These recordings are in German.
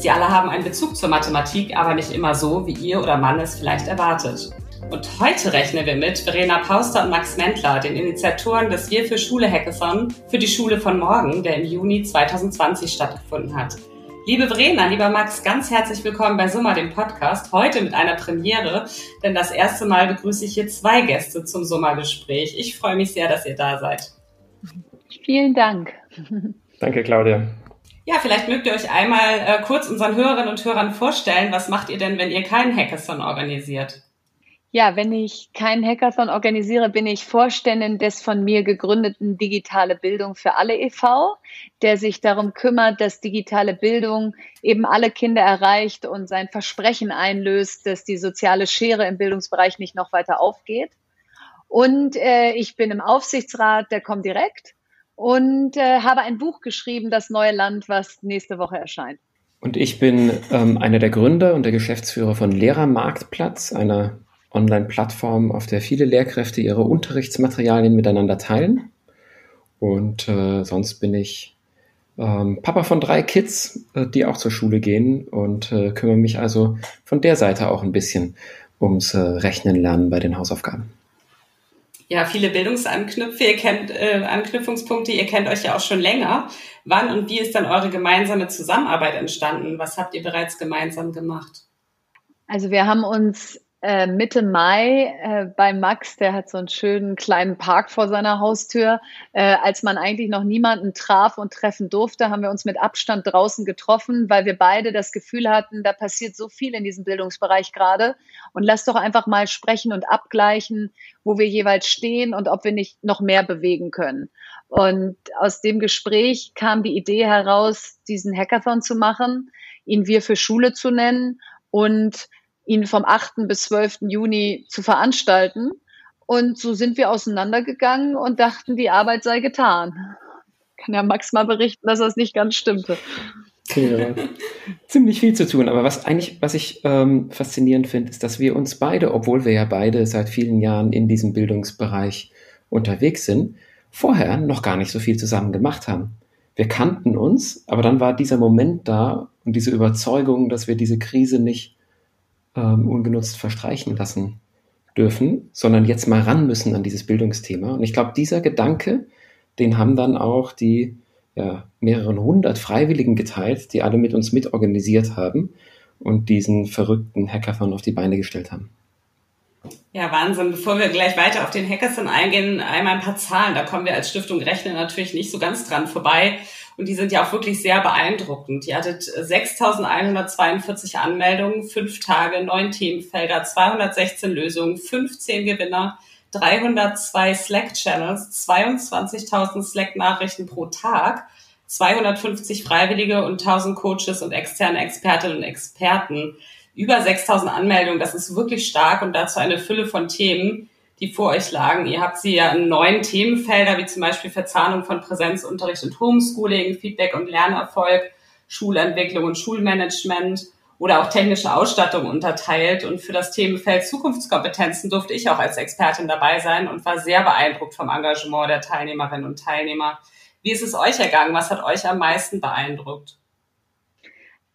Sie alle haben einen Bezug zur Mathematik, aber nicht immer so, wie ihr oder Mann es vielleicht erwartet. Und heute rechnen wir mit Verena Pauster und Max Mentler, den Initiatoren des Wir für Schule Hackathon für die Schule von morgen, der im Juni 2020 stattgefunden hat. Liebe Verena, lieber Max, ganz herzlich willkommen bei Summa, dem Podcast. Heute mit einer Premiere, denn das erste Mal begrüße ich hier zwei Gäste zum Summa-Gespräch. Ich freue mich sehr, dass ihr da seid. Vielen Dank. Danke, Claudia. Ja, vielleicht mögt ihr euch einmal äh, kurz unseren Hörerinnen und Hörern vorstellen. Was macht ihr denn, wenn ihr keinen Hackathon organisiert? Ja, wenn ich keinen Hackathon organisiere, bin ich Vorständin des von mir gegründeten Digitale Bildung für alle e.V., der sich darum kümmert, dass digitale Bildung eben alle Kinder erreicht und sein Versprechen einlöst, dass die soziale Schere im Bildungsbereich nicht noch weiter aufgeht. Und äh, ich bin im Aufsichtsrat der Comdirect und äh, habe ein Buch geschrieben, Das neue Land, was nächste Woche erscheint. Und ich bin ähm, einer der Gründer und der Geschäftsführer von Lehrermarktplatz, einer Online-Plattform, auf der viele Lehrkräfte ihre Unterrichtsmaterialien miteinander teilen. Und äh, sonst bin ich ähm, Papa von drei Kids, äh, die auch zur Schule gehen und äh, kümmere mich also von der Seite auch ein bisschen ums äh, Rechnen lernen bei den Hausaufgaben ja, viele Bildungsanknüpfe, ihr kennt äh, Anknüpfungspunkte, ihr kennt euch ja auch schon länger. Wann und wie ist dann eure gemeinsame Zusammenarbeit entstanden? Was habt ihr bereits gemeinsam gemacht? Also wir haben uns äh, Mitte Mai äh, bei Max, der hat so einen schönen kleinen Park vor seiner Haustür. Äh, als man eigentlich noch niemanden traf und treffen durfte, haben wir uns mit Abstand draußen getroffen, weil wir beide das Gefühl hatten, da passiert so viel in diesem Bildungsbereich gerade. Und lass doch einfach mal sprechen und abgleichen, wo wir jeweils stehen und ob wir nicht noch mehr bewegen können. Und aus dem Gespräch kam die Idee heraus, diesen Hackathon zu machen, ihn wir für Schule zu nennen und ihn vom 8. bis 12. Juni zu veranstalten. Und so sind wir auseinandergegangen und dachten, die Arbeit sei getan. Kann ja Max mal berichten, dass das nicht ganz stimmte. Ja, ziemlich viel zu tun. Aber was eigentlich, was ich ähm, faszinierend finde, ist, dass wir uns beide, obwohl wir ja beide seit vielen Jahren in diesem Bildungsbereich unterwegs sind, vorher noch gar nicht so viel zusammen gemacht haben. Wir kannten uns, aber dann war dieser Moment da und diese Überzeugung, dass wir diese Krise nicht ähm, ungenutzt verstreichen lassen dürfen, sondern jetzt mal ran müssen an dieses Bildungsthema. Und ich glaube, dieser Gedanke, den haben dann auch die ja, mehreren hundert Freiwilligen geteilt, die alle mit uns mitorganisiert haben und diesen verrückten Hackathon auf die Beine gestellt haben. Ja, Wahnsinn. Bevor wir gleich weiter auf den Hackathon eingehen, einmal ein paar Zahlen. Da kommen wir als Stiftung Rechnen natürlich nicht so ganz dran vorbei. Und die sind ja auch wirklich sehr beeindruckend. Ihr hattet 6.142 Anmeldungen, fünf Tage, neun Themenfelder, 216 Lösungen, 15 Gewinner, 302 Slack-Channels, 22.000 Slack-Nachrichten pro Tag, 250 Freiwillige und 1000 Coaches und externe Expertinnen und Experten. Über 6.000 Anmeldungen, das ist wirklich stark und dazu eine Fülle von Themen die vor euch lagen. Ihr habt sie ja in neuen Themenfelder, wie zum Beispiel Verzahnung von Präsenzunterricht und Homeschooling, Feedback und Lernerfolg, Schulentwicklung und Schulmanagement oder auch technische Ausstattung unterteilt. Und für das Themenfeld Zukunftskompetenzen durfte ich auch als Expertin dabei sein und war sehr beeindruckt vom Engagement der Teilnehmerinnen und Teilnehmer. Wie ist es euch ergangen? Was hat euch am meisten beeindruckt?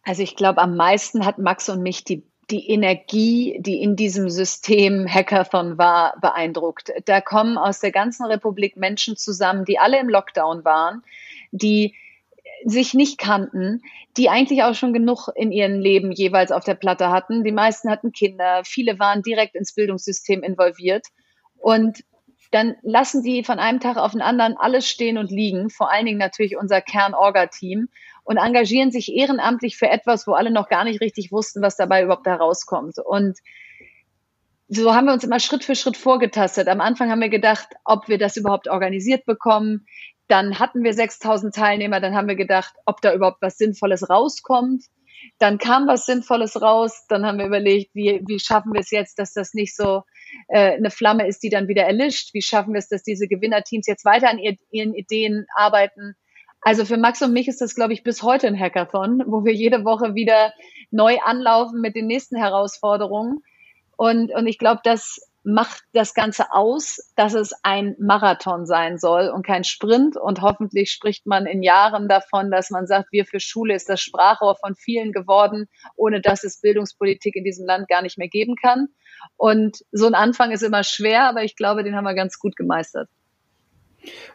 Also ich glaube, am meisten hat Max und mich die die Energie, die in diesem System Hackathon war, beeindruckt. Da kommen aus der ganzen Republik Menschen zusammen, die alle im Lockdown waren, die sich nicht kannten, die eigentlich auch schon genug in ihrem Leben jeweils auf der Platte hatten. Die meisten hatten Kinder, viele waren direkt ins Bildungssystem involviert. Und dann lassen die von einem Tag auf den anderen alles stehen und liegen, vor allen Dingen natürlich unser Kern-Orga-Team und engagieren sich ehrenamtlich für etwas, wo alle noch gar nicht richtig wussten, was dabei überhaupt herauskommt. Und so haben wir uns immer Schritt für Schritt vorgetastet. Am Anfang haben wir gedacht, ob wir das überhaupt organisiert bekommen. Dann hatten wir 6000 Teilnehmer. Dann haben wir gedacht, ob da überhaupt was Sinnvolles rauskommt. Dann kam was Sinnvolles raus. Dann haben wir überlegt, wie, wie schaffen wir es jetzt, dass das nicht so äh, eine Flamme ist, die dann wieder erlischt? Wie schaffen wir es, dass diese Gewinnerteams jetzt weiter an ihr, ihren Ideen arbeiten? Also für Max und mich ist das, glaube ich, bis heute ein Hackathon, wo wir jede Woche wieder neu anlaufen mit den nächsten Herausforderungen. Und, und ich glaube, das macht das Ganze aus, dass es ein Marathon sein soll und kein Sprint. Und hoffentlich spricht man in Jahren davon, dass man sagt, wir für Schule ist das Sprachrohr von vielen geworden, ohne dass es Bildungspolitik in diesem Land gar nicht mehr geben kann. Und so ein Anfang ist immer schwer, aber ich glaube, den haben wir ganz gut gemeistert.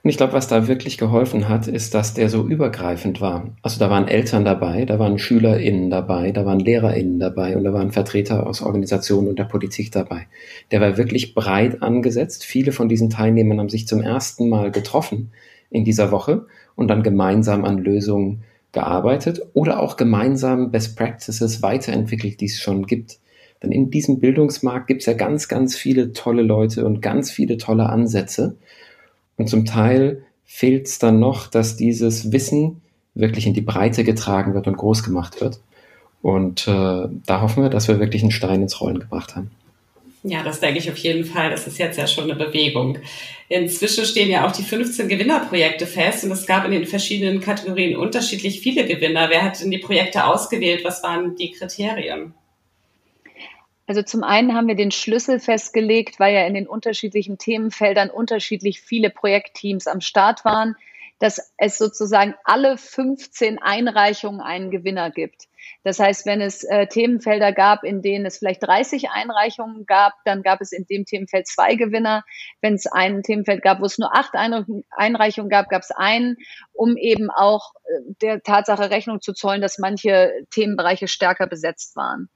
Und ich glaube, was da wirklich geholfen hat, ist, dass der so übergreifend war. Also da waren Eltern dabei, da waren SchülerInnen dabei, da waren LehrerInnen dabei und da waren Vertreter aus Organisationen und der Politik dabei. Der war wirklich breit angesetzt. Viele von diesen Teilnehmern haben sich zum ersten Mal getroffen in dieser Woche und dann gemeinsam an Lösungen gearbeitet oder auch gemeinsam Best Practices weiterentwickelt, die es schon gibt. Denn in diesem Bildungsmarkt gibt es ja ganz, ganz viele tolle Leute und ganz viele tolle Ansätze. Und zum Teil fehlt es dann noch, dass dieses Wissen wirklich in die Breite getragen wird und groß gemacht wird. Und äh, da hoffen wir, dass wir wirklich einen Stein ins Rollen gebracht haben. Ja, das denke ich auf jeden Fall. Das ist jetzt ja schon eine Bewegung. Inzwischen stehen ja auch die 15 Gewinnerprojekte fest und es gab in den verschiedenen Kategorien unterschiedlich viele Gewinner. Wer hat denn die Projekte ausgewählt? Was waren die Kriterien? Also zum einen haben wir den Schlüssel festgelegt, weil ja in den unterschiedlichen Themenfeldern unterschiedlich viele Projektteams am Start waren, dass es sozusagen alle 15 Einreichungen einen Gewinner gibt. Das heißt, wenn es äh, Themenfelder gab, in denen es vielleicht 30 Einreichungen gab, dann gab es in dem Themenfeld zwei Gewinner. Wenn es ein Themenfeld gab, wo es nur acht Einreichungen gab, gab es einen, um eben auch äh, der Tatsache Rechnung zu zollen, dass manche Themenbereiche stärker besetzt waren.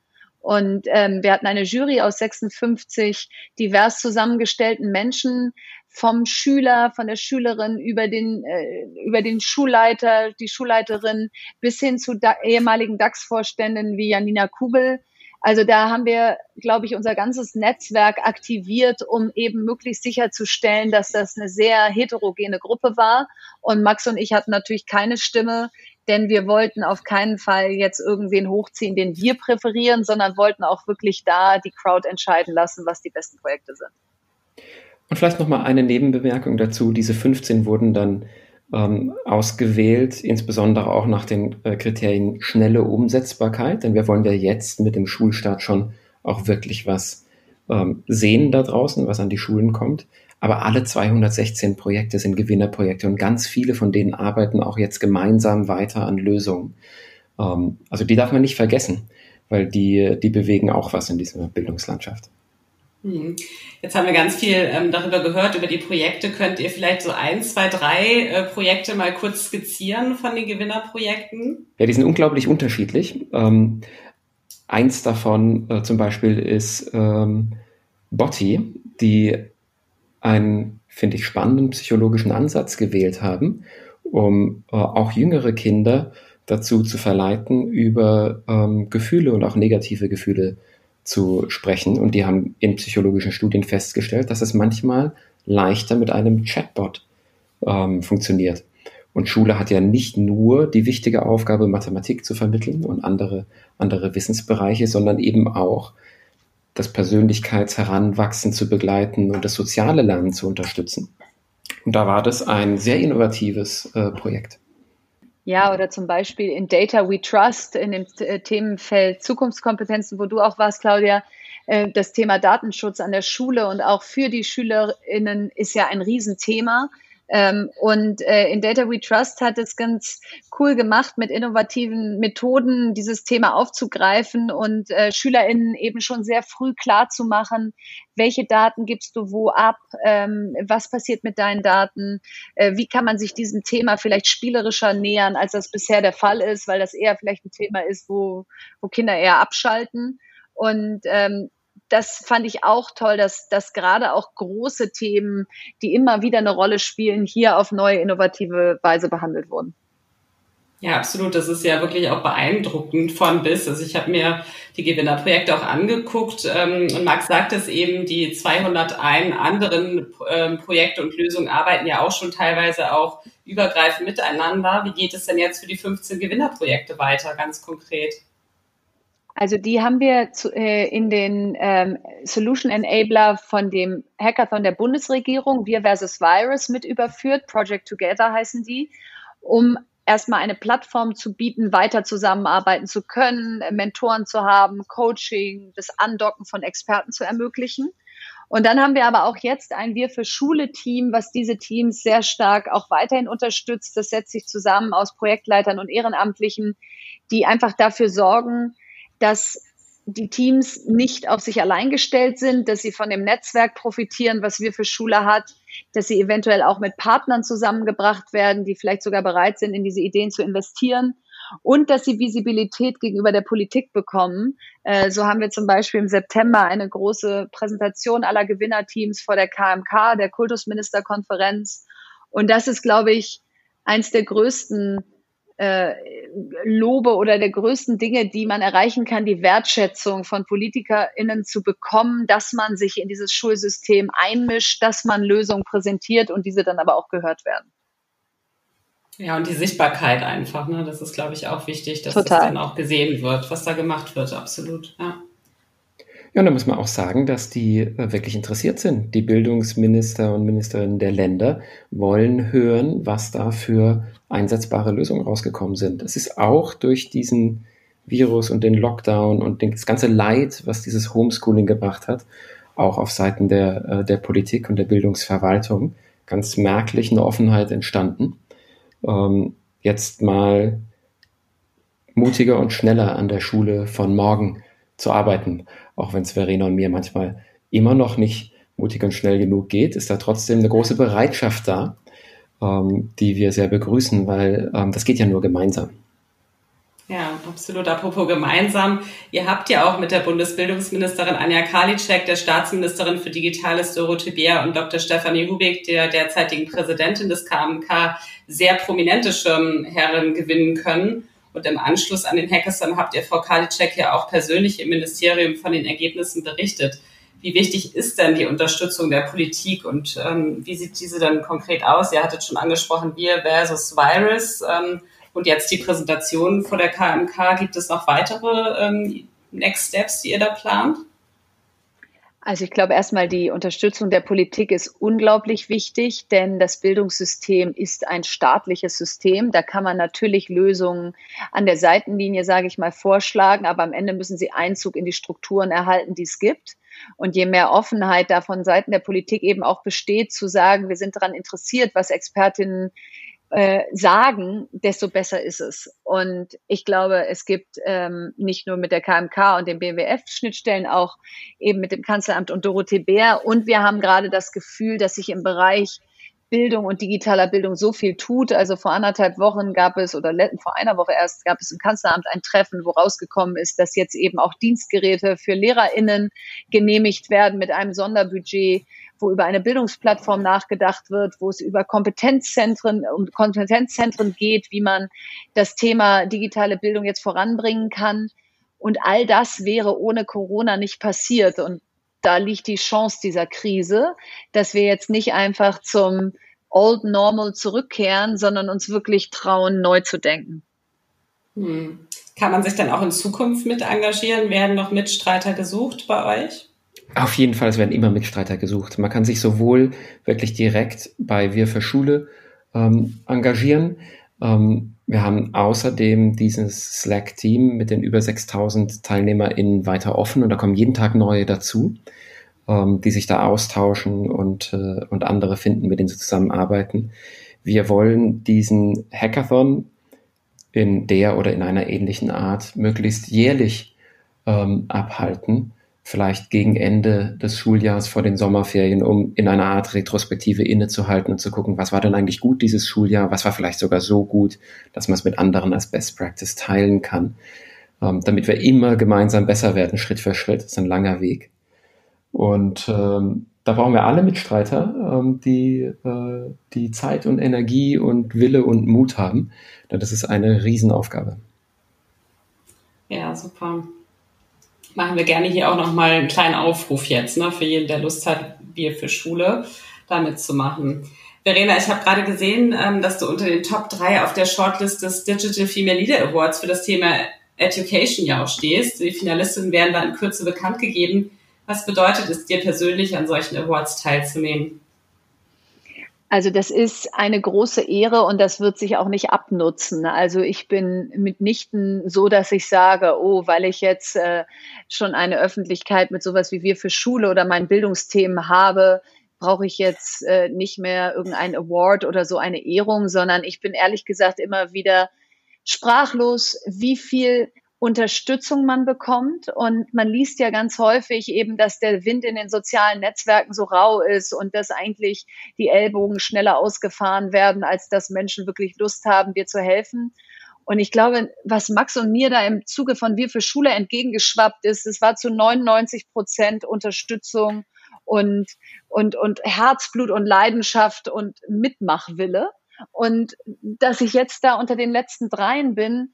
Und ähm, wir hatten eine Jury aus 56 divers zusammengestellten Menschen, vom Schüler, von der Schülerin über den, äh, über den Schulleiter, die Schulleiterin bis hin zu da ehemaligen DAX-Vorständen wie Janina Kugel. Also da haben wir, glaube ich, unser ganzes Netzwerk aktiviert, um eben möglichst sicherzustellen, dass das eine sehr heterogene Gruppe war. Und Max und ich hatten natürlich keine Stimme denn wir wollten auf keinen Fall jetzt irgendwen hochziehen, den wir präferieren, sondern wollten auch wirklich da die Crowd entscheiden lassen, was die besten Projekte sind. Und vielleicht nochmal eine Nebenbemerkung dazu. Diese 15 wurden dann ähm, ausgewählt, insbesondere auch nach den äh, Kriterien schnelle Umsetzbarkeit, denn wir wollen ja jetzt mit dem Schulstart schon auch wirklich was ähm, sehen da draußen, was an die Schulen kommt. Aber alle 216 Projekte sind Gewinnerprojekte und ganz viele von denen arbeiten auch jetzt gemeinsam weiter an Lösungen. Ähm, also die darf man nicht vergessen, weil die, die bewegen auch was in dieser Bildungslandschaft. Hm. Jetzt haben wir ganz viel ähm, darüber gehört, über die Projekte. Könnt ihr vielleicht so ein, zwei, drei äh, Projekte mal kurz skizzieren von den Gewinnerprojekten? Ja, die sind unglaublich unterschiedlich. Ähm, eins davon äh, zum Beispiel ist ähm, Botti, die einen, finde ich, spannenden psychologischen Ansatz gewählt haben, um äh, auch jüngere Kinder dazu zu verleiten, über ähm, Gefühle und auch negative Gefühle zu sprechen. Und die haben in psychologischen Studien festgestellt, dass es manchmal leichter mit einem Chatbot ähm, funktioniert. Und Schule hat ja nicht nur die wichtige Aufgabe, Mathematik zu vermitteln und andere, andere Wissensbereiche, sondern eben auch das Persönlichkeitsheranwachsen zu begleiten und das soziale Lernen zu unterstützen. Und da war das ein sehr innovatives äh, Projekt. Ja, oder zum Beispiel in Data We Trust, in dem äh, Themenfeld Zukunftskompetenzen, wo du auch warst, Claudia, äh, das Thema Datenschutz an der Schule und auch für die SchülerInnen ist ja ein Riesenthema. Ähm, und äh, in Data We Trust hat es ganz cool gemacht, mit innovativen Methoden dieses Thema aufzugreifen und äh, SchülerInnen eben schon sehr früh klar zu machen, welche Daten gibst du wo ab, ähm, was passiert mit deinen Daten, äh, wie kann man sich diesem Thema vielleicht spielerischer nähern, als das bisher der Fall ist, weil das eher vielleicht ein Thema ist, wo, wo Kinder eher abschalten. Und ähm, das fand ich auch toll, dass, dass gerade auch große Themen, die immer wieder eine Rolle spielen, hier auf neue innovative Weise behandelt wurden. Ja, absolut. Das ist ja wirklich auch beeindruckend von bis. Also ich habe mir die Gewinnerprojekte auch angeguckt ähm, und Max sagt es eben, die 201 anderen ähm, Projekte und Lösungen arbeiten ja auch schon teilweise auch übergreifend miteinander. Wie geht es denn jetzt für die 15 Gewinnerprojekte weiter, ganz konkret? Also die haben wir zu, äh, in den ähm, Solution Enabler von dem Hackathon der Bundesregierung, Wir versus Virus, mit überführt. Project Together heißen die, um erstmal eine Plattform zu bieten, weiter zusammenarbeiten zu können, Mentoren zu haben, Coaching, das Andocken von Experten zu ermöglichen. Und dann haben wir aber auch jetzt ein Wir für Schule Team, was diese Teams sehr stark auch weiterhin unterstützt. Das setzt sich zusammen aus Projektleitern und Ehrenamtlichen, die einfach dafür sorgen, dass die Teams nicht auf sich allein gestellt sind, dass sie von dem Netzwerk profitieren, was wir für Schule hat, dass sie eventuell auch mit Partnern zusammengebracht werden, die vielleicht sogar bereit sind, in diese Ideen zu investieren und dass sie Visibilität gegenüber der Politik bekommen. Äh, so haben wir zum Beispiel im September eine große Präsentation aller Gewinnerteams vor der KMK, der Kultusministerkonferenz. Und das ist, glaube ich, eins der größten äh, Lobe oder der größten Dinge, die man erreichen kann, die Wertschätzung von PolitikerInnen zu bekommen, dass man sich in dieses Schulsystem einmischt, dass man Lösungen präsentiert und diese dann aber auch gehört werden. Ja, und die Sichtbarkeit einfach, ne? Das ist, glaube ich, auch wichtig, dass Total. das dann auch gesehen wird, was da gemacht wird, absolut. Ja. Ja, und da muss man auch sagen, dass die äh, wirklich interessiert sind. Die Bildungsminister und Ministerinnen der Länder wollen hören, was da für einsetzbare Lösungen rausgekommen sind. Es ist auch durch diesen Virus und den Lockdown und das ganze Leid, was dieses Homeschooling gebracht hat, auch auf Seiten der, äh, der Politik und der Bildungsverwaltung ganz merklich eine Offenheit entstanden. Ähm, jetzt mal mutiger und schneller an der Schule von morgen zu arbeiten auch wenn es Verena und mir manchmal immer noch nicht mutig und schnell genug geht, ist da trotzdem eine große Bereitschaft da, ähm, die wir sehr begrüßen, weil ähm, das geht ja nur gemeinsam. Ja, absolut. Apropos gemeinsam. Ihr habt ja auch mit der Bundesbildungsministerin Anja Karliczek, der Staatsministerin für Digitales Dorothee Bär und Dr. Stefanie Hubig, der derzeitigen Präsidentin des KMK, sehr prominente Schirmherren gewinnen können. Und im Anschluss an den Hackathon habt ihr Frau Karliczek ja auch persönlich im Ministerium von den Ergebnissen berichtet. Wie wichtig ist denn die Unterstützung der Politik und ähm, wie sieht diese dann konkret aus? Ihr hattet schon angesprochen, wir versus Virus ähm, und jetzt die Präsentation vor der KMK. Gibt es noch weitere ähm, Next Steps, die ihr da plant? Also ich glaube erstmal, die Unterstützung der Politik ist unglaublich wichtig, denn das Bildungssystem ist ein staatliches System. Da kann man natürlich Lösungen an der Seitenlinie, sage ich mal, vorschlagen, aber am Ende müssen sie Einzug in die Strukturen erhalten, die es gibt. Und je mehr Offenheit da von Seiten der Politik eben auch besteht, zu sagen, wir sind daran interessiert, was Expertinnen äh, sagen, desto besser ist es. Und ich glaube, es gibt ähm, nicht nur mit der KMK und dem BWF Schnittstellen, auch eben mit dem Kanzleramt und Dorothee Bär. Und wir haben gerade das Gefühl, dass sich im Bereich Bildung und digitaler Bildung so viel tut. Also vor anderthalb Wochen gab es oder vor einer Woche erst gab es im Kanzleramt ein Treffen, wo rausgekommen ist, dass jetzt eben auch Dienstgeräte für LehrerInnen genehmigt werden mit einem Sonderbudget wo über eine Bildungsplattform nachgedacht wird, wo es über Kompetenzzentren um Kompetenzzentren geht, wie man das Thema digitale Bildung jetzt voranbringen kann. Und all das wäre ohne Corona nicht passiert. Und da liegt die Chance dieser Krise, dass wir jetzt nicht einfach zum Old Normal zurückkehren, sondern uns wirklich trauen, neu zu denken. Hm. Kann man sich dann auch in Zukunft mit engagieren? Werden noch Mitstreiter gesucht bei euch? Auf jeden Fall, es werden immer Mitstreiter gesucht. Man kann sich sowohl wirklich direkt bei Wir für Schule ähm, engagieren. Ähm, wir haben außerdem dieses Slack-Team mit den über 6000 TeilnehmerInnen weiter offen und da kommen jeden Tag neue dazu, ähm, die sich da austauschen und, äh, und andere finden, mit denen sie zusammenarbeiten. Wir wollen diesen Hackathon in der oder in einer ähnlichen Art möglichst jährlich ähm, abhalten vielleicht gegen Ende des Schuljahres vor den Sommerferien, um in einer Art Retrospektive innezuhalten und zu gucken, was war denn eigentlich gut dieses Schuljahr, was war vielleicht sogar so gut, dass man es mit anderen als Best Practice teilen kann, ähm, damit wir immer gemeinsam besser werden, Schritt für Schritt. Das ist ein langer Weg. Und ähm, da brauchen wir alle Mitstreiter, ähm, die, äh, die Zeit und Energie und Wille und Mut haben. Denn das ist eine Riesenaufgabe. Ja, super machen wir gerne hier auch nochmal einen kleinen Aufruf jetzt, ne, für jeden, der Lust hat, Bier für Schule damit zu machen. Verena, ich habe gerade gesehen, ähm, dass du unter den Top 3 auf der Shortlist des Digital Female Leader Awards für das Thema Education ja auch stehst. Die Finalistinnen werden da in Kürze bekannt gegeben. Was bedeutet es dir persönlich, an solchen Awards teilzunehmen? Also das ist eine große Ehre und das wird sich auch nicht abnutzen. Also ich bin mitnichten so, dass ich sage, oh, weil ich jetzt äh, schon eine Öffentlichkeit mit sowas wie wir für Schule oder mein Bildungsthemen habe, brauche ich jetzt äh, nicht mehr irgendein Award oder so eine Ehrung, sondern ich bin ehrlich gesagt immer wieder sprachlos, wie viel Unterstützung man bekommt. Und man liest ja ganz häufig eben, dass der Wind in den sozialen Netzwerken so rau ist und dass eigentlich die Ellbogen schneller ausgefahren werden, als dass Menschen wirklich Lust haben, dir zu helfen. Und ich glaube, was Max und mir da im Zuge von Wir für Schule entgegengeschwappt ist, es war zu 99 Prozent Unterstützung und, und, und Herzblut und Leidenschaft und Mitmachwille. Und dass ich jetzt da unter den letzten dreien bin,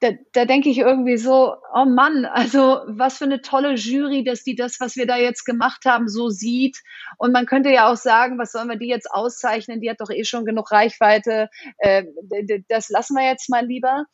da, da denke ich irgendwie so, oh Mann, also was für eine tolle Jury, dass die das, was wir da jetzt gemacht haben, so sieht. Und man könnte ja auch sagen, was sollen wir die jetzt auszeichnen? Die hat doch eh schon genug Reichweite. Äh, das lassen wir jetzt mal lieber.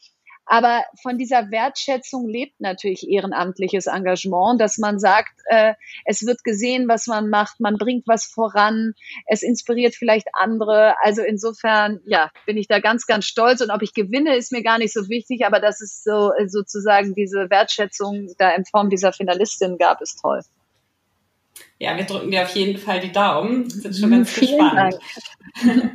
Aber von dieser Wertschätzung lebt natürlich ehrenamtliches Engagement, dass man sagt, äh, es wird gesehen, was man macht, man bringt was voran, es inspiriert vielleicht andere. Also insofern, ja, bin ich da ganz, ganz stolz. Und ob ich gewinne, ist mir gar nicht so wichtig, aber dass es so sozusagen diese Wertschätzung da in Form dieser Finalistin gab, ist toll. Ja, wir drücken dir auf jeden Fall die Daumen. Sind schon ganz Vielen gespannt.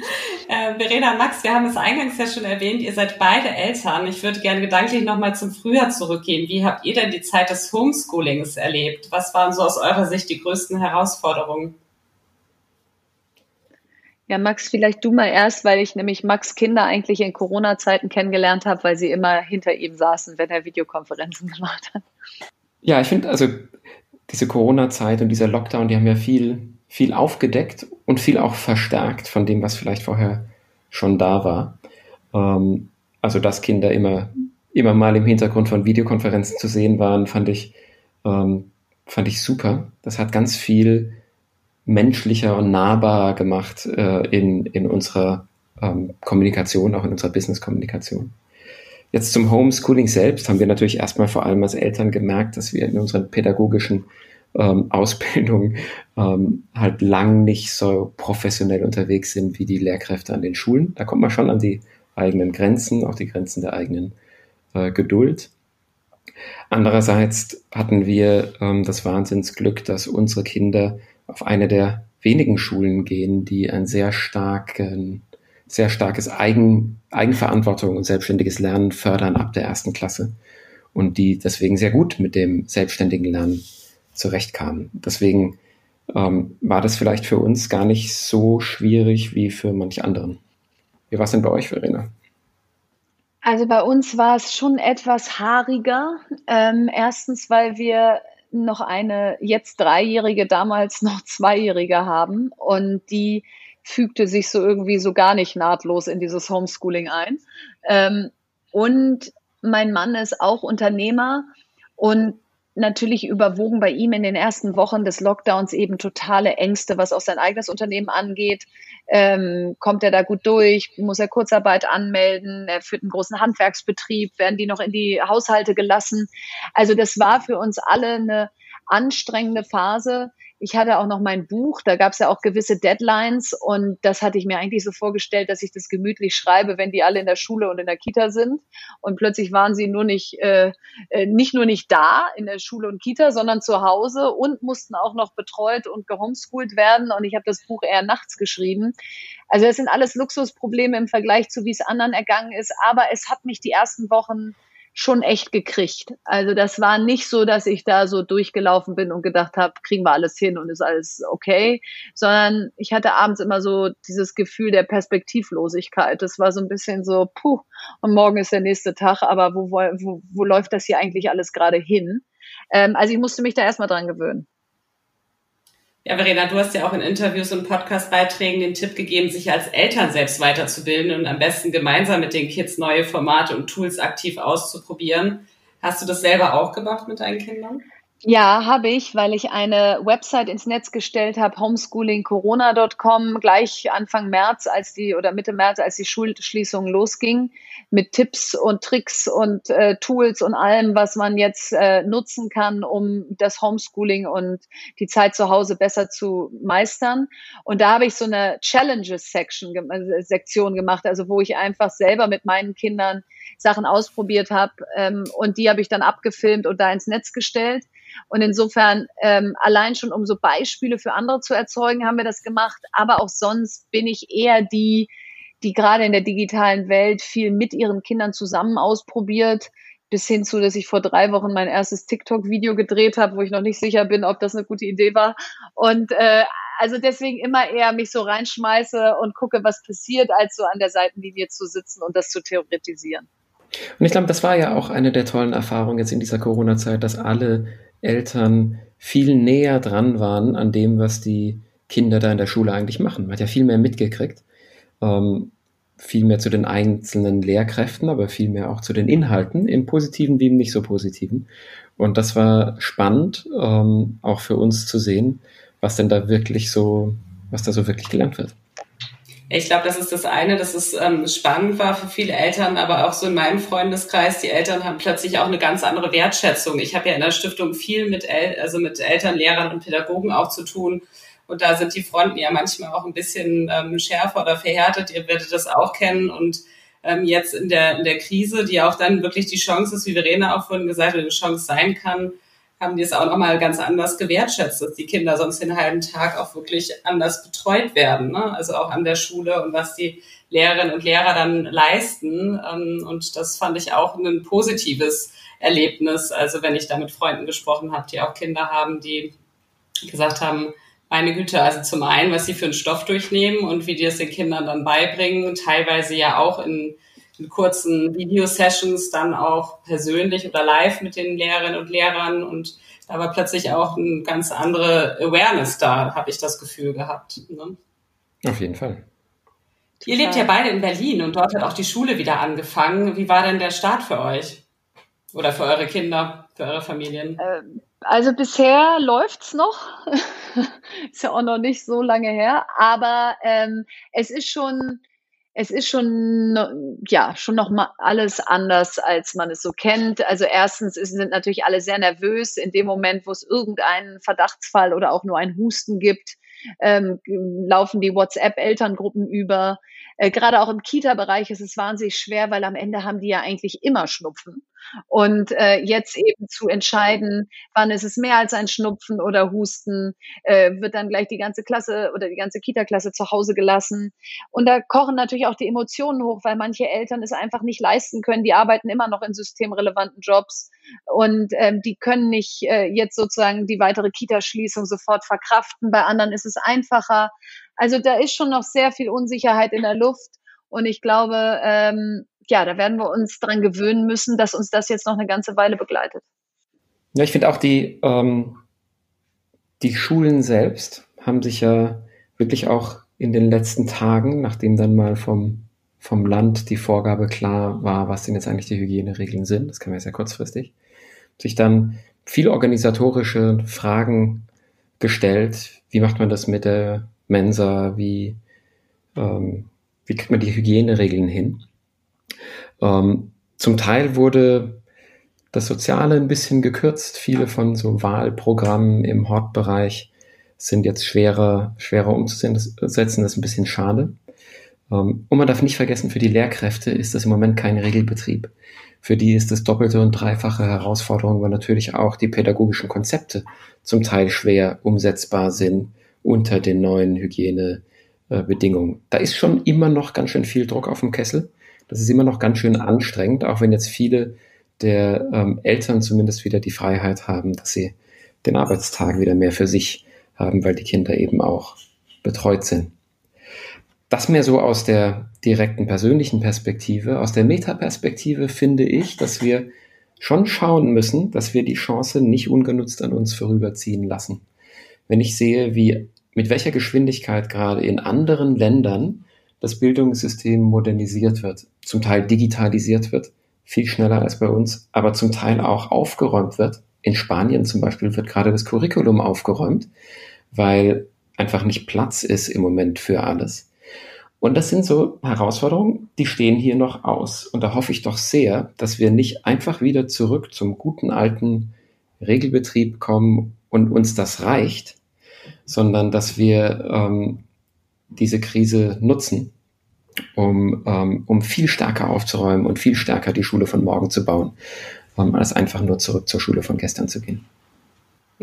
äh, Verena Max, wir haben es eingangs ja schon erwähnt, ihr seid beide Eltern. Ich würde gerne gedanklich nochmal zum Frühjahr zurückgehen. Wie habt ihr denn die Zeit des Homeschoolings erlebt? Was waren so aus eurer Sicht die größten Herausforderungen? Ja, Max, vielleicht du mal erst, weil ich nämlich Max Kinder eigentlich in Corona-Zeiten kennengelernt habe, weil sie immer hinter ihm saßen, wenn er Videokonferenzen gemacht hat. Ja, ich finde, also diese Corona-Zeit und dieser Lockdown, die haben ja viel, viel aufgedeckt und viel auch verstärkt von dem, was vielleicht vorher schon da war. Ähm, also, dass Kinder immer, immer mal im Hintergrund von Videokonferenzen zu sehen waren, fand ich, ähm, fand ich super. Das hat ganz viel menschlicher und nahbarer gemacht äh, in, in unserer ähm, Kommunikation, auch in unserer Business-Kommunikation. Jetzt zum Homeschooling selbst haben wir natürlich erstmal vor allem als Eltern gemerkt, dass wir in unseren pädagogischen ähm, Ausbildungen ähm, halt lang nicht so professionell unterwegs sind wie die Lehrkräfte an den Schulen. Da kommt man schon an die eigenen Grenzen, auch die Grenzen der eigenen äh, Geduld. Andererseits hatten wir ähm, das Wahnsinnsglück, dass unsere Kinder auf eine der wenigen Schulen gehen, die ein sehr starken sehr starkes Eigen, Eigenverantwortung und selbstständiges Lernen fördern ab der ersten Klasse und die deswegen sehr gut mit dem selbstständigen Lernen zurechtkamen. Deswegen ähm, war das vielleicht für uns gar nicht so schwierig wie für manch anderen. Wie war es denn bei euch, Verena? Also bei uns war es schon etwas haariger. Ähm, erstens, weil wir noch eine jetzt dreijährige, damals noch zweijährige haben und die fügte sich so irgendwie so gar nicht nahtlos in dieses Homeschooling ein. Ähm, und mein Mann ist auch Unternehmer und natürlich überwogen bei ihm in den ersten Wochen des Lockdowns eben totale Ängste, was auch sein eigenes Unternehmen angeht. Ähm, kommt er da gut durch? Muss er Kurzarbeit anmelden? Er führt einen großen Handwerksbetrieb. Werden die noch in die Haushalte gelassen? Also das war für uns alle eine anstrengende Phase, ich hatte auch noch mein Buch, da gab es ja auch gewisse Deadlines und das hatte ich mir eigentlich so vorgestellt, dass ich das gemütlich schreibe, wenn die alle in der Schule und in der Kita sind. Und plötzlich waren sie nur nicht, äh, äh, nicht nur nicht da in der Schule und Kita, sondern zu Hause und mussten auch noch betreut und gehomeschoolt werden. Und ich habe das Buch eher nachts geschrieben. Also das sind alles Luxusprobleme im Vergleich zu, wie es anderen ergangen ist. Aber es hat mich die ersten Wochen schon echt gekriegt. Also das war nicht so, dass ich da so durchgelaufen bin und gedacht habe, kriegen wir alles hin und ist alles okay, sondern ich hatte abends immer so dieses Gefühl der Perspektivlosigkeit. Das war so ein bisschen so, puh, und morgen ist der nächste Tag, aber wo, wo, wo läuft das hier eigentlich alles gerade hin? Ähm, also ich musste mich da erstmal dran gewöhnen. Ja, Verena, du hast ja auch in Interviews und Podcastbeiträgen den Tipp gegeben, sich als Eltern selbst weiterzubilden und am besten gemeinsam mit den Kids neue Formate und Tools aktiv auszuprobieren. Hast du das selber auch gemacht mit deinen Kindern? Ja, habe ich, weil ich eine Website ins Netz gestellt habe, homeschoolingcorona.com, gleich Anfang März, als die oder Mitte März, als die Schulschließung losging, mit Tipps und Tricks und äh, Tools und allem, was man jetzt äh, nutzen kann, um das Homeschooling und die Zeit zu Hause besser zu meistern. Und da habe ich so eine Challenges Section, äh, Sektion gemacht, also wo ich einfach selber mit meinen Kindern Sachen ausprobiert habe ähm, und die habe ich dann abgefilmt und da ins Netz gestellt. Und insofern, ähm, allein schon um so Beispiele für andere zu erzeugen, haben wir das gemacht. Aber auch sonst bin ich eher die, die gerade in der digitalen Welt viel mit ihren Kindern zusammen ausprobiert, bis hin zu, dass ich vor drei Wochen mein erstes TikTok-Video gedreht habe, wo ich noch nicht sicher bin, ob das eine gute Idee war. Und äh, also deswegen immer eher mich so reinschmeiße und gucke, was passiert, als so an der Seitenlinie zu sitzen und das zu theoretisieren. Und ich glaube, das war ja auch eine der tollen Erfahrungen jetzt in dieser Corona-Zeit, dass alle Eltern viel näher dran waren an dem, was die Kinder da in der Schule eigentlich machen. Man hat ja viel mehr mitgekriegt, ähm, viel mehr zu den einzelnen Lehrkräften, aber viel mehr auch zu den Inhalten, im positiven wie im nicht so positiven. Und das war spannend, ähm, auch für uns zu sehen, was denn da wirklich so, was da so wirklich gelernt wird. Ich glaube, das ist das eine, dass es ähm, spannend war für viele Eltern, aber auch so in meinem Freundeskreis, die Eltern haben plötzlich auch eine ganz andere Wertschätzung. Ich habe ja in der Stiftung viel mit, El also mit Eltern, Lehrern und Pädagogen auch zu tun. Und da sind die Fronten ja manchmal auch ein bisschen ähm, schärfer oder verhärtet. Ihr werdet das auch kennen. Und ähm, jetzt in der, in der Krise, die auch dann wirklich die Chance ist, wie Verena auch vorhin gesagt hat, eine Chance sein kann, haben die es auch nochmal ganz anders gewertschätzt, dass die Kinder sonst den halben Tag auch wirklich anders betreut werden, ne? also auch an der Schule und was die Lehrerinnen und Lehrer dann leisten. Ähm, und das fand ich auch ein positives Erlebnis. Also wenn ich da mit Freunden gesprochen habe, die auch Kinder haben, die gesagt haben, meine Güte, also zum einen, was sie für einen Stoff durchnehmen und wie die es den Kindern dann beibringen, teilweise ja auch in in kurzen Video-Sessions dann auch persönlich oder live mit den Lehrerinnen und Lehrern und da war plötzlich auch eine ganz andere Awareness da, habe ich das Gefühl gehabt. Ne? Auf jeden Fall. Ihr lebt ja beide in Berlin und dort hat auch die Schule wieder angefangen. Wie war denn der Start für euch? Oder für eure Kinder, für eure Familien? Ähm, also bisher läuft's noch. ist ja auch noch nicht so lange her. Aber ähm, es ist schon, es ist schon, ja, schon noch mal alles anders, als man es so kennt. Also erstens sind natürlich alle sehr nervös in dem Moment, wo es irgendeinen Verdachtsfall oder auch nur ein Husten gibt, ähm, laufen die WhatsApp-Elterngruppen über. Äh, Gerade auch im Kita-Bereich ist es wahnsinnig schwer, weil am Ende haben die ja eigentlich immer Schnupfen. Und äh, jetzt eben zu entscheiden, wann ist es mehr als ein Schnupfen oder Husten, äh, wird dann gleich die ganze Klasse oder die ganze Kita-Klasse zu Hause gelassen. Und da kochen natürlich auch die Emotionen hoch, weil manche Eltern es einfach nicht leisten können. Die arbeiten immer noch in systemrelevanten Jobs und ähm, die können nicht äh, jetzt sozusagen die weitere Kita-Schließung sofort verkraften. Bei anderen ist es einfacher. Also da ist schon noch sehr viel Unsicherheit in der Luft. Und ich glaube, ähm, ja, da werden wir uns dran gewöhnen müssen, dass uns das jetzt noch eine ganze Weile begleitet. Ja, ich finde auch die, ähm, die Schulen selbst haben sich ja wirklich auch in den letzten Tagen, nachdem dann mal vom, vom Land die Vorgabe klar war, was denn jetzt eigentlich die Hygieneregeln sind, das kann man ja sehr kurzfristig, sich dann viele organisatorische Fragen gestellt. Wie macht man das mit der Mensa? Wie, ähm, wie kriegt man die Hygieneregeln hin? Ähm, zum Teil wurde das Soziale ein bisschen gekürzt. Viele von so Wahlprogrammen im Hortbereich sind jetzt schwerer, schwerer umzusetzen. Das ist ein bisschen schade. Ähm, und man darf nicht vergessen, für die Lehrkräfte ist das im Moment kein Regelbetrieb. Für die ist das doppelte und dreifache Herausforderung, weil natürlich auch die pädagogischen Konzepte zum Teil schwer umsetzbar sind unter den neuen Hygienebedingungen. Da ist schon immer noch ganz schön viel Druck auf dem Kessel. Das ist immer noch ganz schön anstrengend, auch wenn jetzt viele der ähm, Eltern zumindest wieder die Freiheit haben, dass sie den Arbeitstag wieder mehr für sich haben, weil die Kinder eben auch betreut sind. Das mehr so aus der direkten persönlichen Perspektive. Aus der Metaperspektive finde ich, dass wir schon schauen müssen, dass wir die Chance nicht ungenutzt an uns vorüberziehen lassen. Wenn ich sehe, wie, mit welcher Geschwindigkeit gerade in anderen Ländern das Bildungssystem modernisiert wird, zum Teil digitalisiert wird, viel schneller als bei uns, aber zum Teil auch aufgeräumt wird, in Spanien zum Beispiel wird gerade das Curriculum aufgeräumt, weil einfach nicht Platz ist im Moment für alles. Und das sind so Herausforderungen, die stehen hier noch aus. Und da hoffe ich doch sehr, dass wir nicht einfach wieder zurück zum guten alten Regelbetrieb kommen und uns das reicht, sondern dass wir ähm, diese Krise nutzen, um, ähm, um viel stärker aufzuräumen und viel stärker die Schule von morgen zu bauen, ähm, als einfach nur zurück zur Schule von gestern zu gehen.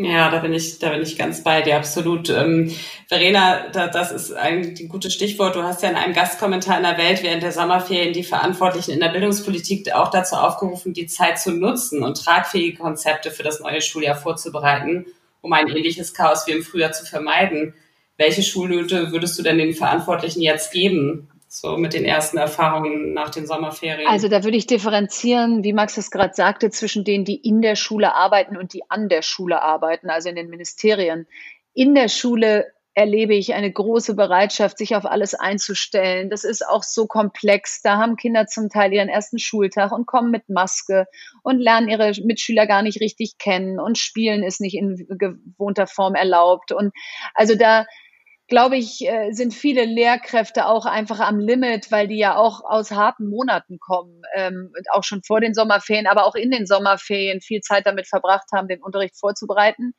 Ja, da bin ich, da bin ich ganz bei dir, absolut. Ähm, Verena, da, das ist ein, ein gutes Stichwort. Du hast ja in einem Gastkommentar in der Welt während der Sommerferien die Verantwortlichen in der Bildungspolitik auch dazu aufgerufen, die Zeit zu nutzen und tragfähige Konzepte für das neue Schuljahr vorzubereiten, um ein ähnliches Chaos wie im Frühjahr zu vermeiden. Welche Schulnote würdest du denn den Verantwortlichen jetzt geben? so mit den ersten Erfahrungen nach den Sommerferien? Also da würde ich differenzieren, wie Max es gerade sagte, zwischen denen, die in der Schule arbeiten und die an der Schule arbeiten, also in den Ministerien. In der Schule erlebe ich eine große Bereitschaft, sich auf alles einzustellen. Das ist auch so komplex. Da haben Kinder zum Teil ihren ersten Schultag und kommen mit Maske und lernen ihre Mitschüler gar nicht richtig kennen und spielen ist nicht in gewohnter Form erlaubt. Und also da glaube ich, äh, sind viele Lehrkräfte auch einfach am Limit, weil die ja auch aus harten Monaten kommen, ähm, auch schon vor den Sommerferien, aber auch in den Sommerferien viel Zeit damit verbracht haben, den Unterricht vorzubereiten.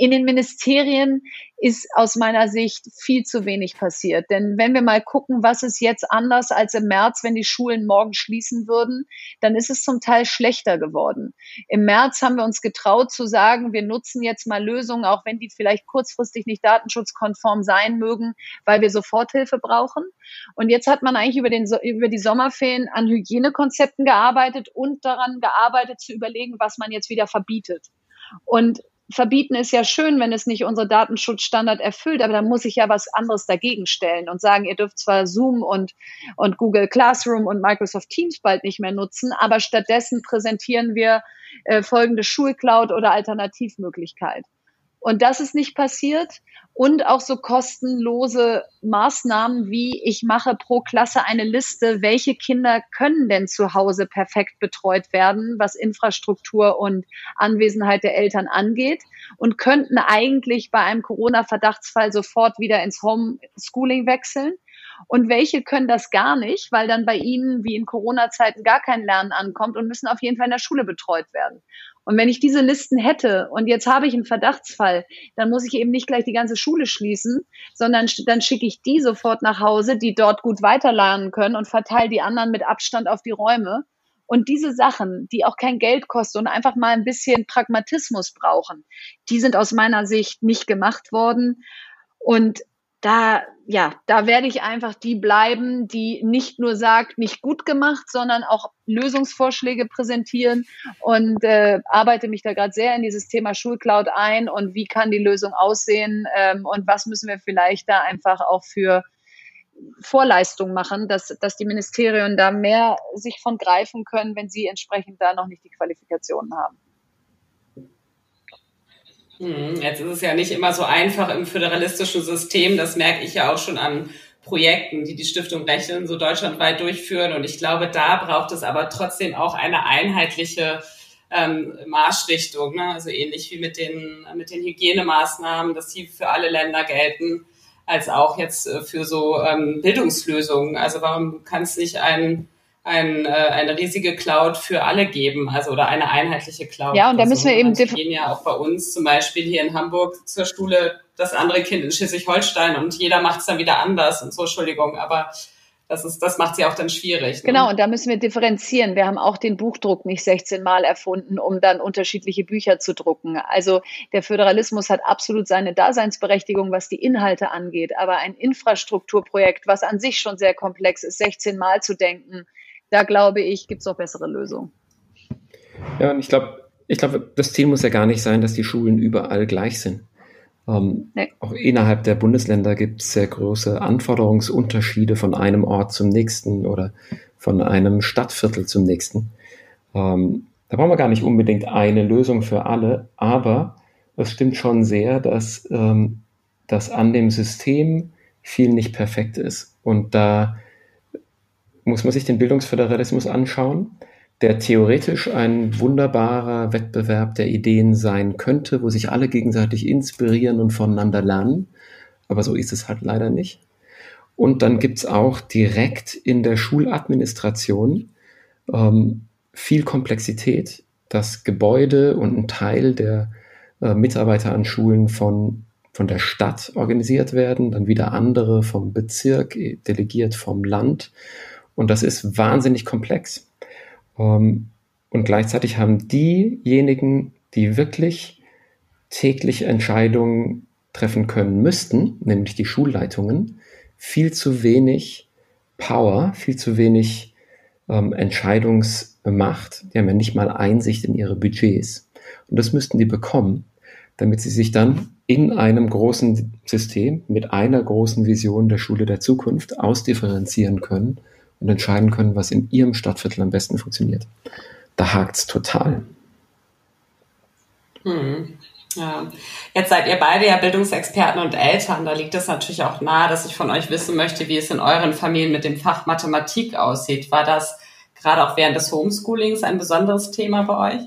In den Ministerien ist aus meiner Sicht viel zu wenig passiert. Denn wenn wir mal gucken, was ist jetzt anders als im März, wenn die Schulen morgen schließen würden, dann ist es zum Teil schlechter geworden. Im März haben wir uns getraut zu sagen, wir nutzen jetzt mal Lösungen, auch wenn die vielleicht kurzfristig nicht datenschutzkonform sein mögen, weil wir Soforthilfe brauchen. Und jetzt hat man eigentlich über, den, über die Sommerferien an Hygienekonzepten gearbeitet und daran gearbeitet zu überlegen, was man jetzt wieder verbietet. Und verbieten ist ja schön, wenn es nicht unsere Datenschutzstandard erfüllt, aber da muss ich ja was anderes dagegen stellen und sagen, ihr dürft zwar Zoom und, und Google Classroom und Microsoft Teams bald nicht mehr nutzen, aber stattdessen präsentieren wir äh, folgende Schulcloud oder Alternativmöglichkeit. Und das ist nicht passiert. Und auch so kostenlose Maßnahmen wie ich mache pro Klasse eine Liste, welche Kinder können denn zu Hause perfekt betreut werden, was Infrastruktur und Anwesenheit der Eltern angeht und könnten eigentlich bei einem Corona-Verdachtsfall sofort wieder ins Homeschooling wechseln. Und welche können das gar nicht, weil dann bei ihnen wie in Corona-Zeiten gar kein Lernen ankommt und müssen auf jeden Fall in der Schule betreut werden. Und wenn ich diese Listen hätte und jetzt habe ich einen Verdachtsfall, dann muss ich eben nicht gleich die ganze Schule schließen, sondern dann schicke ich die sofort nach Hause, die dort gut weiterlernen können und verteile die anderen mit Abstand auf die Räume. Und diese Sachen, die auch kein Geld kosten und einfach mal ein bisschen Pragmatismus brauchen, die sind aus meiner Sicht nicht gemacht worden. Und da, ja, da werde ich einfach die bleiben, die nicht nur sagt, nicht gut gemacht, sondern auch Lösungsvorschläge präsentieren und äh, arbeite mich da gerade sehr in dieses Thema Schulcloud ein und wie kann die Lösung aussehen ähm, und was müssen wir vielleicht da einfach auch für Vorleistung machen, dass, dass die Ministerien da mehr sich von greifen können, wenn sie entsprechend da noch nicht die Qualifikationen haben. Hm, jetzt ist es ja nicht immer so einfach im föderalistischen System. Das merke ich ja auch schon an Projekten, die die Stiftung Rechnen so deutschlandweit durchführen. Und ich glaube, da braucht es aber trotzdem auch eine einheitliche ähm, Marschrichtung. Ne? Also ähnlich wie mit den, mit den Hygienemaßnahmen, dass die für alle Länder gelten, als auch jetzt äh, für so ähm, Bildungslösungen. Also warum kann es nicht ein ein, äh, eine riesige Cloud für alle geben, also oder eine einheitliche Cloud. Ja, und da müssen wir eben Wir gehen ja auch bei uns zum Beispiel hier in Hamburg zur Schule, das andere Kind in Schleswig-Holstein und jeder macht es dann wieder anders und so, Entschuldigung, aber das ist, das macht sie auch dann schwierig. Ne? Genau, und da müssen wir differenzieren. Wir haben auch den Buchdruck nicht 16 Mal erfunden, um dann unterschiedliche Bücher zu drucken. Also der Föderalismus hat absolut seine Daseinsberechtigung, was die Inhalte angeht. Aber ein Infrastrukturprojekt, was an sich schon sehr komplex ist, 16 Mal zu denken, da glaube ich, gibt es auch bessere Lösungen. Ja, und ich glaube, ich glaube, das Ziel muss ja gar nicht sein, dass die Schulen überall gleich sind. Ähm, nee. Auch innerhalb der Bundesländer gibt es sehr große Anforderungsunterschiede von einem Ort zum nächsten oder von einem Stadtviertel zum nächsten. Ähm, da brauchen wir gar nicht unbedingt eine Lösung für alle, aber es stimmt schon sehr, dass, ähm, dass an dem System viel nicht perfekt ist. Und da muss man sich den Bildungsföderalismus anschauen. der theoretisch ein wunderbarer Wettbewerb der Ideen sein könnte, wo sich alle gegenseitig inspirieren und voneinander lernen. Aber so ist es halt leider nicht. Und dann gibt's auch direkt in der Schuladministration ähm, viel Komplexität, dass Gebäude und ein Teil der äh, Mitarbeiter an Schulen von, von der Stadt organisiert werden, dann wieder andere vom Bezirk, äh, delegiert vom Land. Und das ist wahnsinnig komplex. Ähm, und gleichzeitig haben diejenigen, die wirklich täglich Entscheidungen treffen können müssten, nämlich die Schulleitungen, viel zu wenig Power, viel zu wenig ähm, Entscheidungsmacht. Die haben ja nicht mal Einsicht in ihre Budgets. Und das müssten die bekommen, damit sie sich dann in einem großen System mit einer großen Vision der Schule der Zukunft ausdifferenzieren können und entscheiden können, was in ihrem Stadtviertel am besten funktioniert. Da hakt es total. Hm. Ja. Jetzt seid ihr beide ja Bildungsexperten und Eltern. Da liegt es natürlich auch nahe, dass ich von euch wissen möchte, wie es in euren Familien mit dem Fach Mathematik aussieht. War das gerade auch während des Homeschoolings ein besonderes Thema bei euch?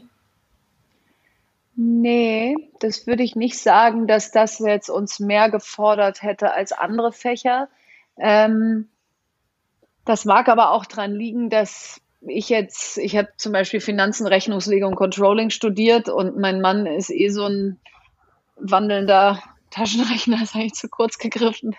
Nee, das würde ich nicht sagen, dass das jetzt uns mehr gefordert hätte als andere Fächer. Ähm, das mag aber auch daran liegen, dass ich jetzt, ich habe zum Beispiel Finanzen, Rechnungslegung, Controlling studiert und mein Mann ist eh so ein wandelnder Taschenrechner ist eigentlich zu kurz gegriffen.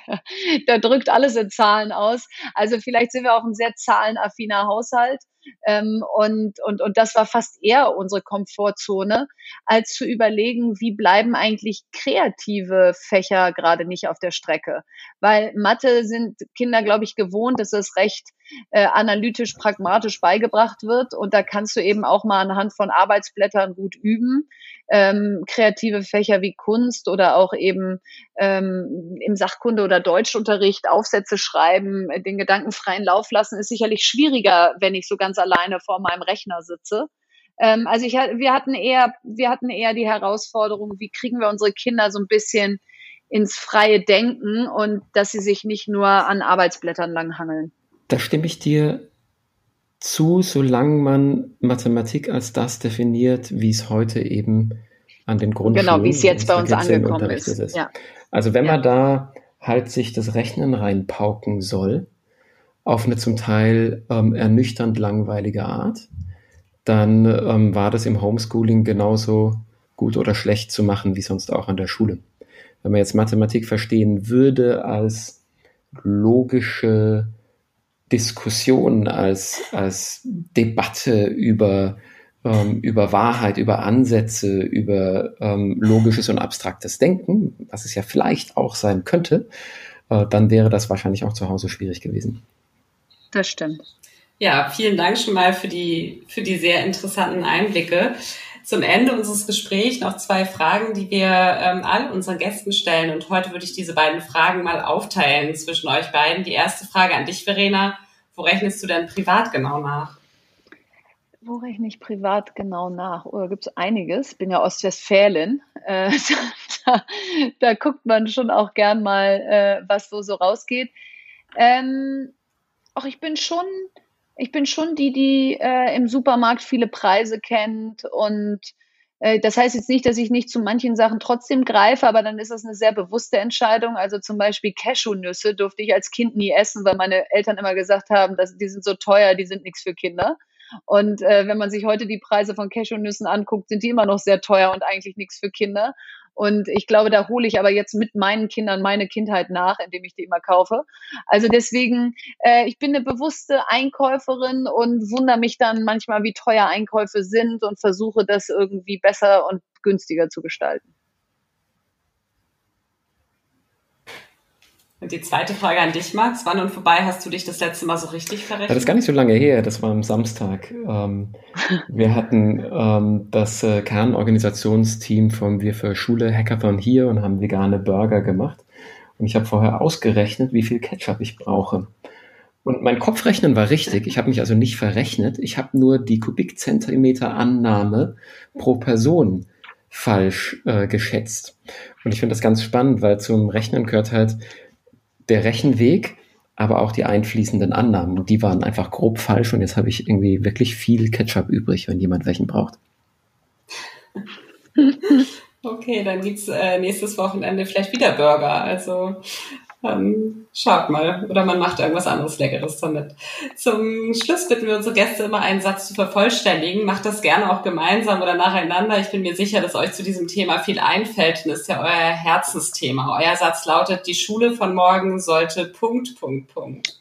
Der drückt alles in Zahlen aus. Also vielleicht sind wir auch ein sehr zahlenaffiner Haushalt. Ähm, und, und, und das war fast eher unsere Komfortzone, als zu überlegen, wie bleiben eigentlich kreative Fächer gerade nicht auf der Strecke. Weil Mathe sind Kinder, glaube ich, gewohnt, dass es recht äh, analytisch, pragmatisch beigebracht wird. Und da kannst du eben auch mal anhand von Arbeitsblättern gut üben. Ähm, kreative Fächer wie Kunst oder auch eben ähm, im Sachkunde- oder Deutschunterricht Aufsätze schreiben, den Gedanken freien Lauf lassen, ist sicherlich schwieriger, wenn ich so ganz alleine vor meinem Rechner sitze. Ähm, also ich, wir hatten eher, wir hatten eher die Herausforderung, wie kriegen wir unsere Kinder so ein bisschen ins freie Denken und dass sie sich nicht nur an Arbeitsblättern langhangeln. Da stimme ich dir zu, solange man Mathematik als das definiert, wie es heute eben an den Grundschulen Genau, wie es jetzt bei uns angekommen ist. ist. Ja. Also wenn ja. man da halt sich das Rechnen reinpauken soll, auf eine zum Teil ähm, ernüchternd langweilige Art, dann ähm, war das im Homeschooling genauso gut oder schlecht zu machen wie sonst auch an der Schule. Wenn man jetzt Mathematik verstehen würde als logische Diskussion, als, als Debatte über, ähm, über Wahrheit, über Ansätze, über ähm, logisches und abstraktes Denken, was es ja vielleicht auch sein könnte, äh, dann wäre das wahrscheinlich auch zu Hause schwierig gewesen. Das stimmt. Ja, vielen Dank schon mal für die, für die sehr interessanten Einblicke. Zum Ende unseres Gesprächs noch zwei Fragen, die wir ähm, all unseren Gästen stellen. Und heute würde ich diese beiden Fragen mal aufteilen zwischen euch beiden. Die erste Frage an dich, Verena. Wo rechnest du denn privat genau nach? Wo rechne ich privat genau nach? Oh, da gibt es einiges. Bin ja Ostwestfälin. Äh, da, da, guckt man schon auch gern mal, äh, was so, so rausgeht. Ähm, auch ich bin schon, ich bin schon die, die äh, im Supermarkt viele Preise kennt und äh, das heißt jetzt nicht, dass ich nicht zu manchen Sachen trotzdem greife, aber dann ist das eine sehr bewusste Entscheidung. Also zum Beispiel Cashewnüsse durfte ich als Kind nie essen, weil meine Eltern immer gesagt haben, dass die sind so teuer, die sind nichts für Kinder. Und äh, wenn man sich heute die Preise von Cashewnüssen anguckt, sind die immer noch sehr teuer und eigentlich nichts für Kinder. Und ich glaube, da hole ich aber jetzt mit meinen Kindern meine Kindheit nach, indem ich die immer kaufe. Also deswegen, äh, ich bin eine bewusste Einkäuferin und wundere mich dann manchmal, wie teuer Einkäufe sind und versuche das irgendwie besser und günstiger zu gestalten. Und die zweite Frage an dich, Max. Wann und vorbei hast du dich das letzte Mal so richtig verrechnet? Das ist gar nicht so lange her. Das war am Samstag. Ähm, wir hatten ähm, das äh, Kernorganisationsteam von Wir für Schule Hackathon hier und haben vegane Burger gemacht. Und ich habe vorher ausgerechnet, wie viel Ketchup ich brauche. Und mein Kopfrechnen war richtig. Ich habe mich also nicht verrechnet. Ich habe nur die Kubikzentimeter Annahme pro Person falsch äh, geschätzt. Und ich finde das ganz spannend, weil zum Rechnen gehört halt der Rechenweg aber auch die einfließenden Annahmen. Die waren einfach grob falsch und jetzt habe ich irgendwie wirklich viel Ketchup übrig, wenn jemand welchen braucht. Okay, dann gibt's äh, nächstes Wochenende vielleicht wieder Burger. Also ähm, schaut mal. Oder man macht irgendwas anderes Leckeres damit. Zum Schluss bitten wir unsere Gäste immer einen Satz zu vervollständigen. Macht das gerne auch gemeinsam oder nacheinander. Ich bin mir sicher, dass euch zu diesem Thema viel einfällt. Und das ist ja euer Herzensthema. Euer Satz lautet, die Schule von morgen sollte Punkt, Punkt, Punkt.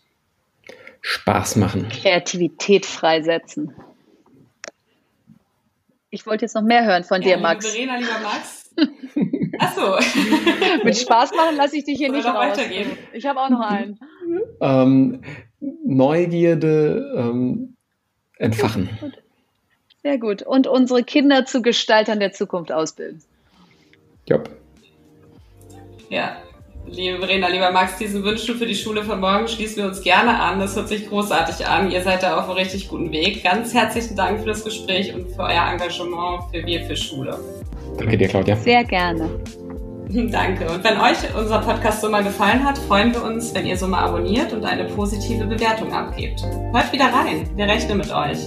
Spaß machen. Kreativität freisetzen. Ich wollte jetzt noch mehr hören von ja, dir, Max. Verena, lieber Max. Achso. Mit Spaß machen lasse ich dich hier Soll nicht raus. Weitergehen? Ich habe auch noch einen. Ähm, Neugierde ähm, entfachen. Sehr gut. Und unsere Kinder zu Gestaltern der Zukunft ausbilden. Job. Ja, Liebe Verena, lieber Max, diesen Wünschen für die Schule von morgen schließen wir uns gerne an. Das hört sich großartig an. Ihr seid da auf einem richtig guten Weg. Ganz herzlichen Dank für das Gespräch und für euer Engagement für Wir für Schule. Danke dir, Claudia. Sehr gerne. Danke. Und wenn euch unser Podcast so mal gefallen hat, freuen wir uns, wenn ihr so mal abonniert und eine positive Bewertung abgebt. Hört wieder rein. Wir rechnen mit euch.